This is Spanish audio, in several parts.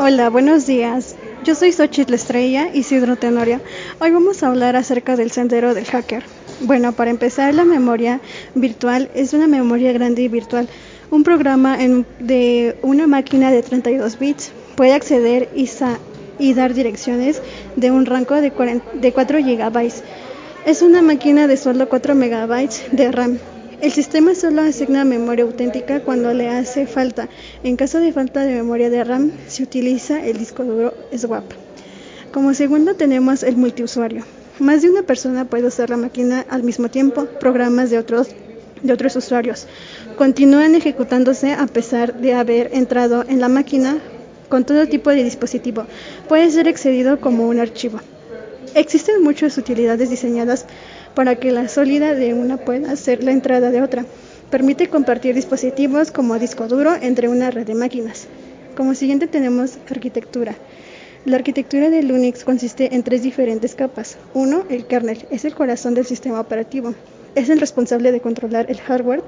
Hola, buenos días. Yo soy Xochitl Estrella Isidro Tenorio. Hoy vamos a hablar acerca del sendero del hacker. Bueno, para empezar, la memoria virtual es una memoria grande y virtual. Un programa en, de una máquina de 32 bits puede acceder y, y dar direcciones de un rango de, 40, de 4 GB. Es una máquina de solo 4 MB de RAM el sistema solo asigna memoria auténtica cuando le hace falta. En caso de falta de memoria de RAM, se utiliza el disco duro swap. Como segundo tenemos el multiusuario. Más de una persona puede usar la máquina al mismo tiempo. Programas de otros, de otros usuarios continúan ejecutándose a pesar de haber entrado en la máquina con todo tipo de dispositivo. Puede ser accedido como un archivo. Existen muchas utilidades diseñadas para que la sólida de una pueda ser la entrada de otra. Permite compartir dispositivos como disco duro entre una red de máquinas. Como siguiente tenemos arquitectura. La arquitectura de Linux consiste en tres diferentes capas. Uno, el kernel, es el corazón del sistema operativo. Es el responsable de controlar el hardware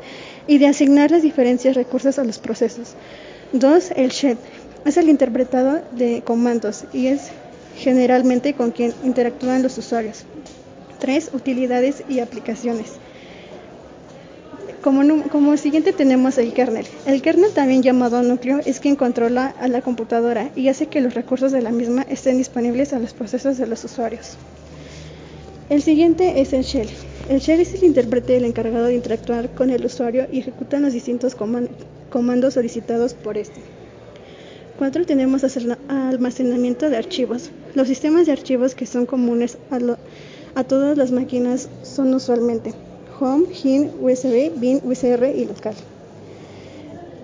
y de asignar las diferentes recursos a los procesos. Dos, el shell, es el interpretado de comandos y es generalmente con quien interactúan los usuarios. 3. Utilidades y aplicaciones. Como, como, siguiente tenemos el kernel. El kernel, también llamado núcleo, es quien controla a la computadora y hace que los recursos de la misma estén disponibles a los procesos de los usuarios. El siguiente es el shell. El shell es el intérprete el encargado de interactuar con el usuario y ejecuta los distintos comandos solicitados por este. 4. Tenemos almacenamiento de archivos. Los sistemas de archivos que son comunes a, todas las máquinas son usualmente Home, HIN, USB, BIN, USR y local.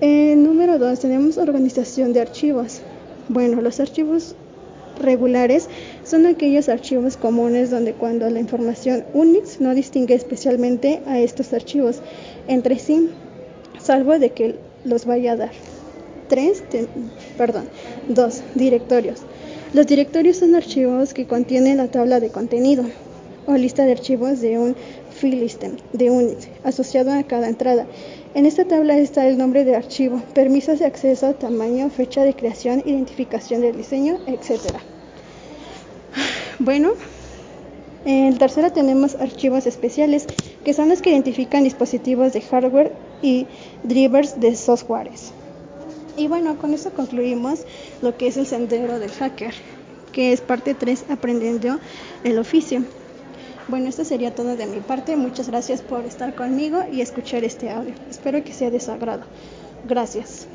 Número 2 tenemos organización de archivos. Bueno, los archivos regulares son aquellos archivos comunes donde cuando la información Unix no distingue especialmente a estos archivos entre sí, salvo de que los vaya a dar. 3, perdón, 2. Directorios. Los directorios son archivos que contienen la tabla de contenido o lista de archivos de un file system de Unix asociado a cada entrada. En esta tabla está el nombre de archivo, permisos de acceso, tamaño, fecha de creación, identificación del diseño, etc. Bueno, en tercero tenemos archivos especiales, que son los que identifican dispositivos de hardware y drivers de softwares. Y bueno, con eso concluimos lo que es el sendero del hacker, que es parte 3, aprendiendo el oficio. Bueno, esto sería todo de mi parte. Muchas gracias por estar conmigo y escuchar este audio. Espero que sea de su agrado. Gracias.